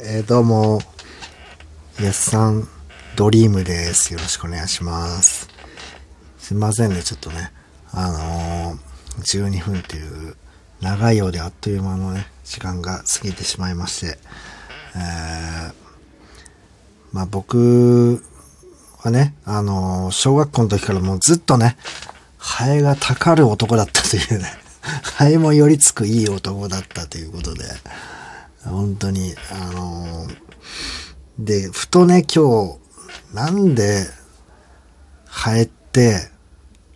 えー、どうも、やっさん、ドリームです。よろしくお願いします。すいませんね、ちょっとね、あのー、12分っていう、長いようであっという間のね、時間が過ぎてしまいまして、えー、まあ僕はね、あのー小学校の時からもうずっとね、ハエがたかる男だったというね、ハエも寄りつくいい男だったということで、本当に、あのーで、ふとね、今日、なんで、ハエって、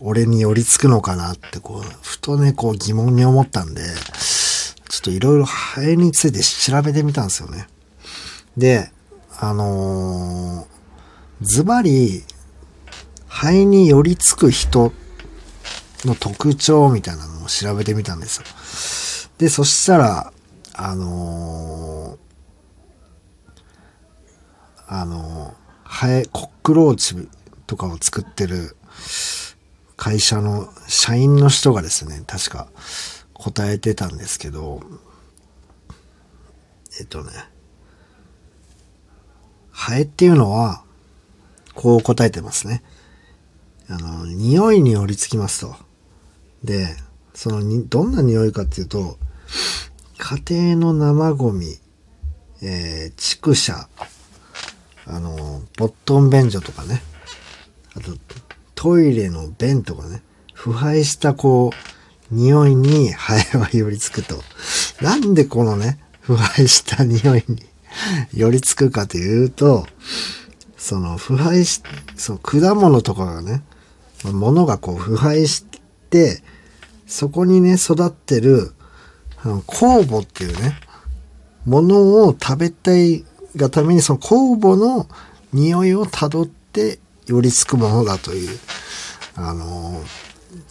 俺に寄りつくのかなって、こう、ふとね、こう疑問に思ったんで、ちょっといろいろハエについて調べてみたんですよね。で、あのーズバリ、ハエに寄りつく人の特徴みたいなのを調べてみたんですよ。で、そしたら、あのーあのーハエ、コックローチとかを作ってる会社の社員の人がですね、確か答えてたんですけど、えっとね、ハエっていうのは、こう答えてますね。あの、匂いに寄りつきますと。で、そのに、どんな匂いかっていうと、家庭の生ゴミ、えー、畜舎、あの、ボットン便所とかね、あと、トイレの便とかね、腐敗したこう、匂いにハエは寄りつくと。なんでこのね、腐敗した匂いに 寄りつくかというと、その腐敗し、その果物とかがね、物がこう腐敗して、そこにね、育ってる、酵母っていうね、ものを食べたいがためにその酵母の匂いをたどって寄りつくものだという、あの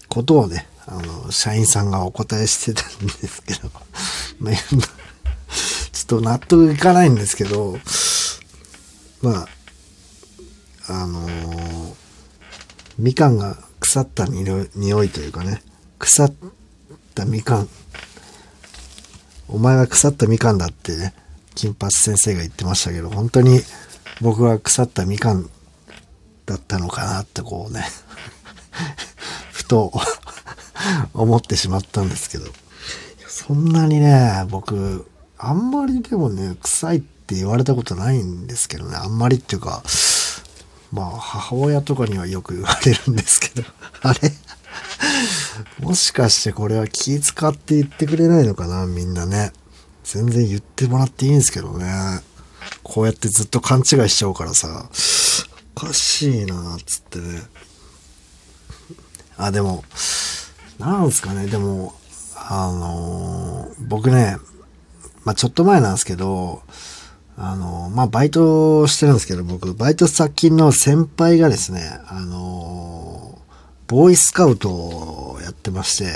ことをね、あの、社員さんがお答えしてたんですけど、ちょっと納得いかないんですけど、まあ、あのみかんが腐った匂い匂いというかね、腐ったみかん、お前は腐ったみかんだってね、金八先生が言ってましたけど、本当に僕は腐ったみかんだったのかなってこうね、ふと思ってしまったんですけど、そんなにね、僕、あんまりでもね、臭いって言われたことないんですけどね、あんまりっていうか、まあ、母親とかにはよく言われるんですけど、あれ？もしかしてこれは気使って言ってくれないのかな、みんなね。全然言ってもらっていいんですけどね。こうやってずっと勘違いしちゃうからさ、おかしいな、つってね。あ、でも、なんすかね、でも、あのー僕ね、まあちょっと前なんですけど、あのーまあバイトしてるんですけど、僕、バイト先の先輩がですね、あのーボーイスカウトってまして、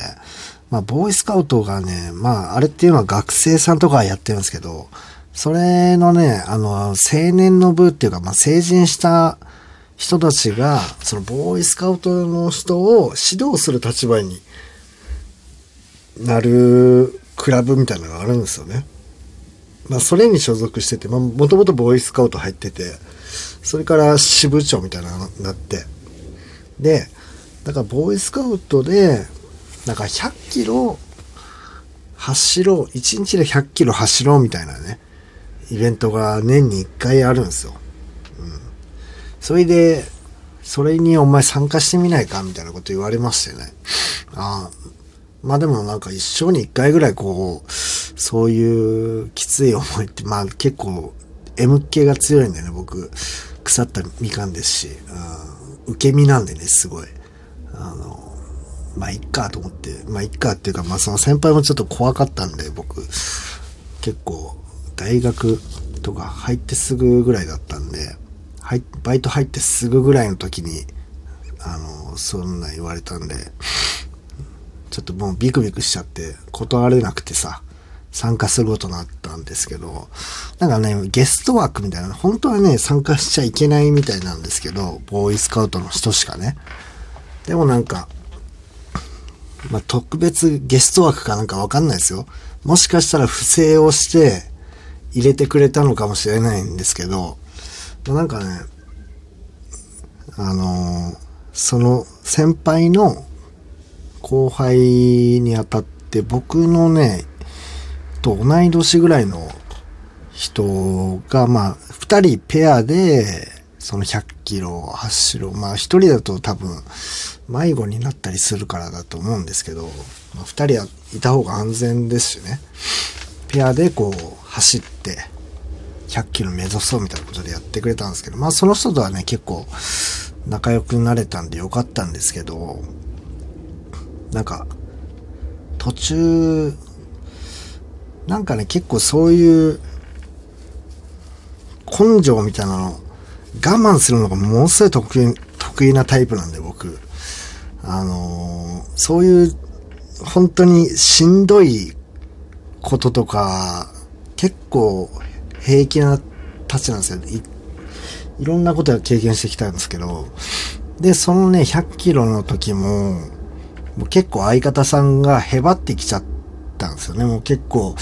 まあ、ボーイスカウトがね、まあ、あれっていうのは学生さんとかやってるんですけど、それのね、あの、青年の部っていうか、まあ、成人した人たちが、そのボーイスカウトの人を指導する立場になるクラブみたいなのがあるんですよね。まあ、それに所属してて、まあ、もともとボーイスカウト入ってて、それから支部長みたいなのになって、で、だからボーイスカウトで、なんか100キロ走ろう、1日で100キロ走ろうみたいなね、イベントが年に1回あるんですよ。うん。それで、それにお前参加してみないかみたいなこと言われましてね。ああ、まあでもなんか一生に1回ぐらいこう、そういうきつい思いって、まあ結構 M 系が強いんだよね、僕。腐ったみかんですし、うん、受け身なんでね、すごい。あの、まあ、いっかと思って、まあ、いっかっていうか、まあ、その先輩もちょっと怖かったんで、僕、結構、大学とか入ってすぐぐらいだったんで、入バイト入ってすぐぐらいの時に、あの、そんな言われたんで、ちょっともうビクビクしちゃって、断れなくてさ、参加することになったんですけど、なんかね、ゲスト枠みたいな、本当はね、参加しちゃいけないみたいなんですけど、ボーイスカウトの人しかね。でもなんか、まあ、特別ゲスト枠かなんかわかんないですよ。もしかしたら不正をして、入れてくれたのかもしれないんですけど、まあ、なんかね、あのーその先輩の後輩にあたって僕のね、と同い年ぐらいの人が、まあ、二人ペアで、その100キロ走る。まあ、一人だと多分、迷子になったりするからだと思うんですけど、まあ、二人はいた方が安全ですしね。ペアでこう、走って、100キロ目指そうみたいなことでやってくれたんですけど、まあ、その人とはね、結構、仲良くなれたんでよかったんですけど、なんか、途中、なんかね、結構そういう、根性みたいなの、我慢するのがものすごい得意、得意なタイプなんで、僕。あのーそういう、本当にしんどいこととか、結構平気なたちなんですよ。いいろんなことを経験してきたんですけど、で、そのね、100キロの時も、もう結構相方さんがへばってきちゃったんですよね。もう結構、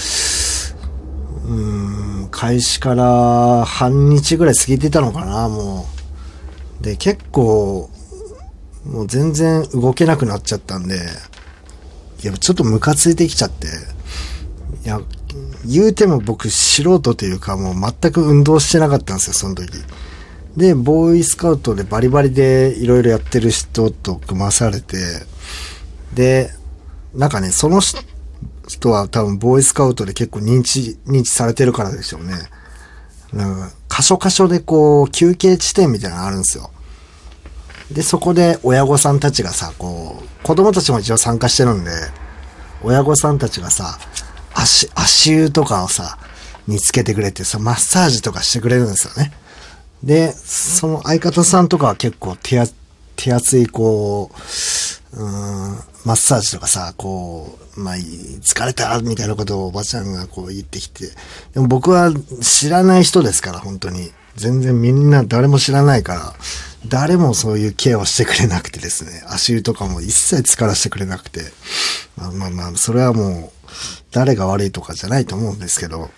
うん、開始から半日ぐらい過ぎてたのかな、もう。で、結構、もう全然動けなくなっちゃったんで、いや、ちょっとムカついてきちゃって、いや、言うても僕素人というかもう全く運動してなかったんですよ、その時。で、ボーイスカウトでバリバリでいろいろやってる人と組まされて、で、なんかね、その人人は多分ボーイスカウトで結構認知、認知されてるからでしょうね。なんか、箇所箇所でこう、休憩地点みたいなのがあるんですよ。で、そこで親御さんたちがさ、こう、子供たちも一応参加してるんで、親御さんたちがさ、足、足湯とかをさ、見つけてくれてさ、マッサージとかしてくれるんですよね。で、その相方さんとかは結構手手厚いこう、うん、マッサージとかさ、こう、まあ、疲れたみたいなことをおばちゃんがこう言ってきて、でも僕は知らない人ですから、本当に。全然みんな誰も知らないから、誰もそういうケアをしてくれなくてですね、足湯とかも一切疲らしてくれなくて、まあまあまあ、それはもう、誰が悪いとかじゃないと思うんですけど、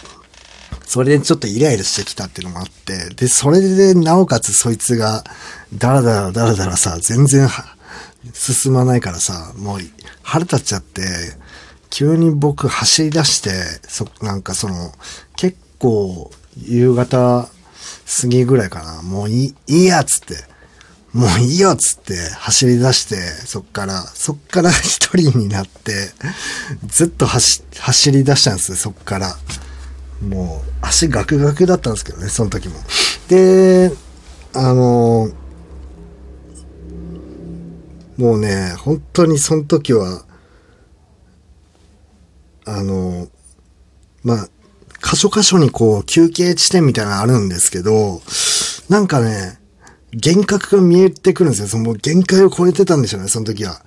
それでちょっとイライラしてきたっていうのもあって、で、それでなおかつそいつが、だらだらだらだらさ、全然進まないからさ、もう腹立っちゃって、急に僕走り出して、そ、なんかその、結構夕方過ぎぐらいかな、もういい、いいやつって、もういいよっつって走り出して、そっから、そっから 一人になって、ずっと走、走り出したんですよ、そっから。もう、足ガクガクだったんですけどね、その時も。で、あのもうね、本当にその時は、あのまあ、箇所箇所にこう休憩地点みたいなのあるんですけど、なんかね、幻覚が見えてくるんですよ。その限界を超えてたんでしょうね、その時は。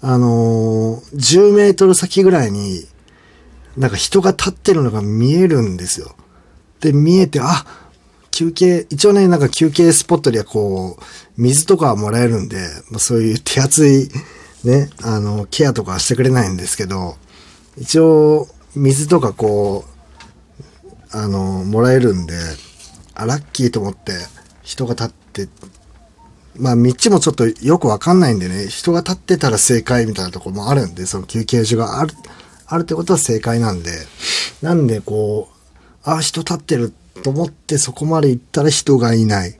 あのー、10メートル先ぐらいに、なんか人が立ってるのが見えるんですよ。で、見えて、あ、休憩、一応ね、なんか休憩スポットではこう、水とかはもらえるんで、まあ、そういう手厚い、ね、あの、ケアとかはしてくれないんですけど、一応、水とかこう、あの、もらえるんで、あ、ラッキーと思って、人が立って、まあ、道もちょっとよくわかんないんでね、人が立ってたら正解みたいなとこもあるんで、その休憩所がある、あるってことは正解なんで、なんでこう、あ、人立ってると思ってそこまで行ったら人がいない。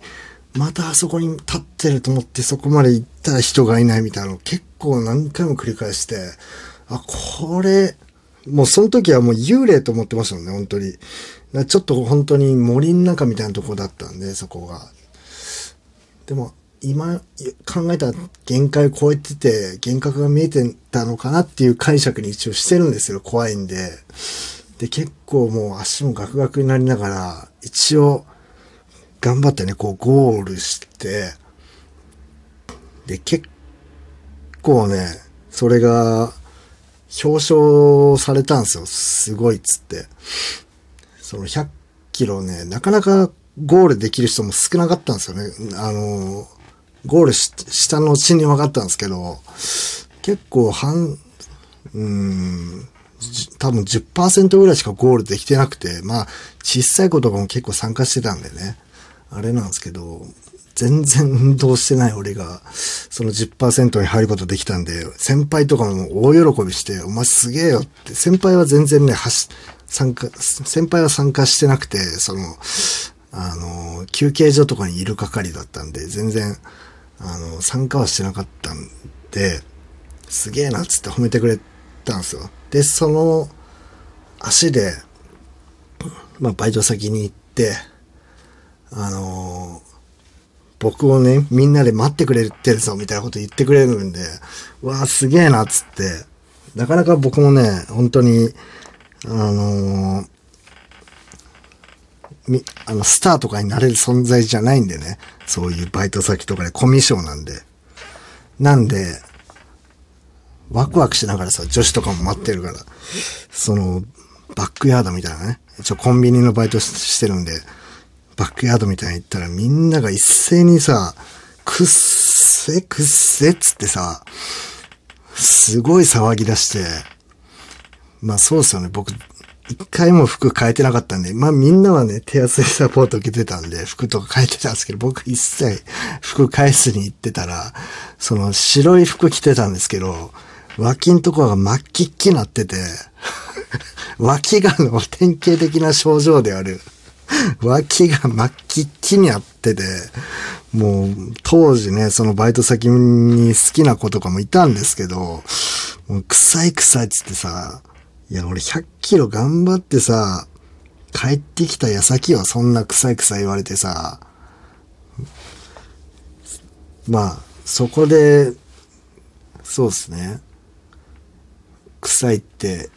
またあそこに立ってると思ってそこまで行ったら人がいないみたいなのを結構何回も繰り返して、あ、これ、もうその時はもう幽霊と思ってましたもんね、本当に。ちょっと本当に森の中みたいなとこだったんで、そこが。でも、今考えた限界を超えてて、幻覚が見えてたのかなっていう解釈に一応してるんですよ。怖いんで。で、結構もう足もガクガクになりながら、一応、頑張ってね、こうゴールして、で、結構ね、それが、表彰されたんですよ。すごいっつって。その100キロね、なかなかゴールできる人も少なかったんですよね。あの、ゴールしした後に分かったんですけど、結構半、うん、多分10%ぐらいしかゴールできてなくて、まあ、小さい子とかも結構参加してたんでね。あれなんですけど、全然運動してない俺が、その10%に入ることできたんで、先輩とかも大喜びして、お前すげえよって、先輩は全然ね、はし、参加、先輩は参加してなくて、その、あの、休憩所とかにいる係だったんで、全然、あの、参加はしてなかったんで、すげえなっつって褒めてくれたんですよ。で、その足で、まあ、バイト先に行って、あの僕をね、みんなで待ってくれてるぞ、みたいなこと言ってくれるんで、わあすげえな、っつって。なかなか僕もね、本当に、あのみ、あの、スターとかになれる存在じゃないんでね。そういうバイト先とかでコミュ障なんで。なんで、ワクワクしながらさ、女子とかも待ってるから、その、バックヤードみたいなね。一応コンビニのバイトしてるんで、バックヤードみたいに行ったらみんなが一斉にさ、くっせくっせっつってさ、すごい騒ぎ出して、まあそうですよね、僕、一回も服変えてなかったんで、まあみんなはね、手厚いサポート受けてたんで、服とか変えてたんですけど、僕一切服返すに行ってたら、その白い服着てたんですけど、脇んとこが真っ黄っきになってて、脇がの典型的な症状である、脇が真っ黄っきにあってて、もう当時ね、そのバイト先に好きな子とかもいたんですけど、もう臭い臭いっつってさ、いや俺100キロ頑張ってさ、帰ってきた矢先はそんな臭い臭い言われてさ、まあ、そこで、そうですね。臭いって、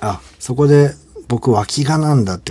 あ、そこで僕脇がなんだって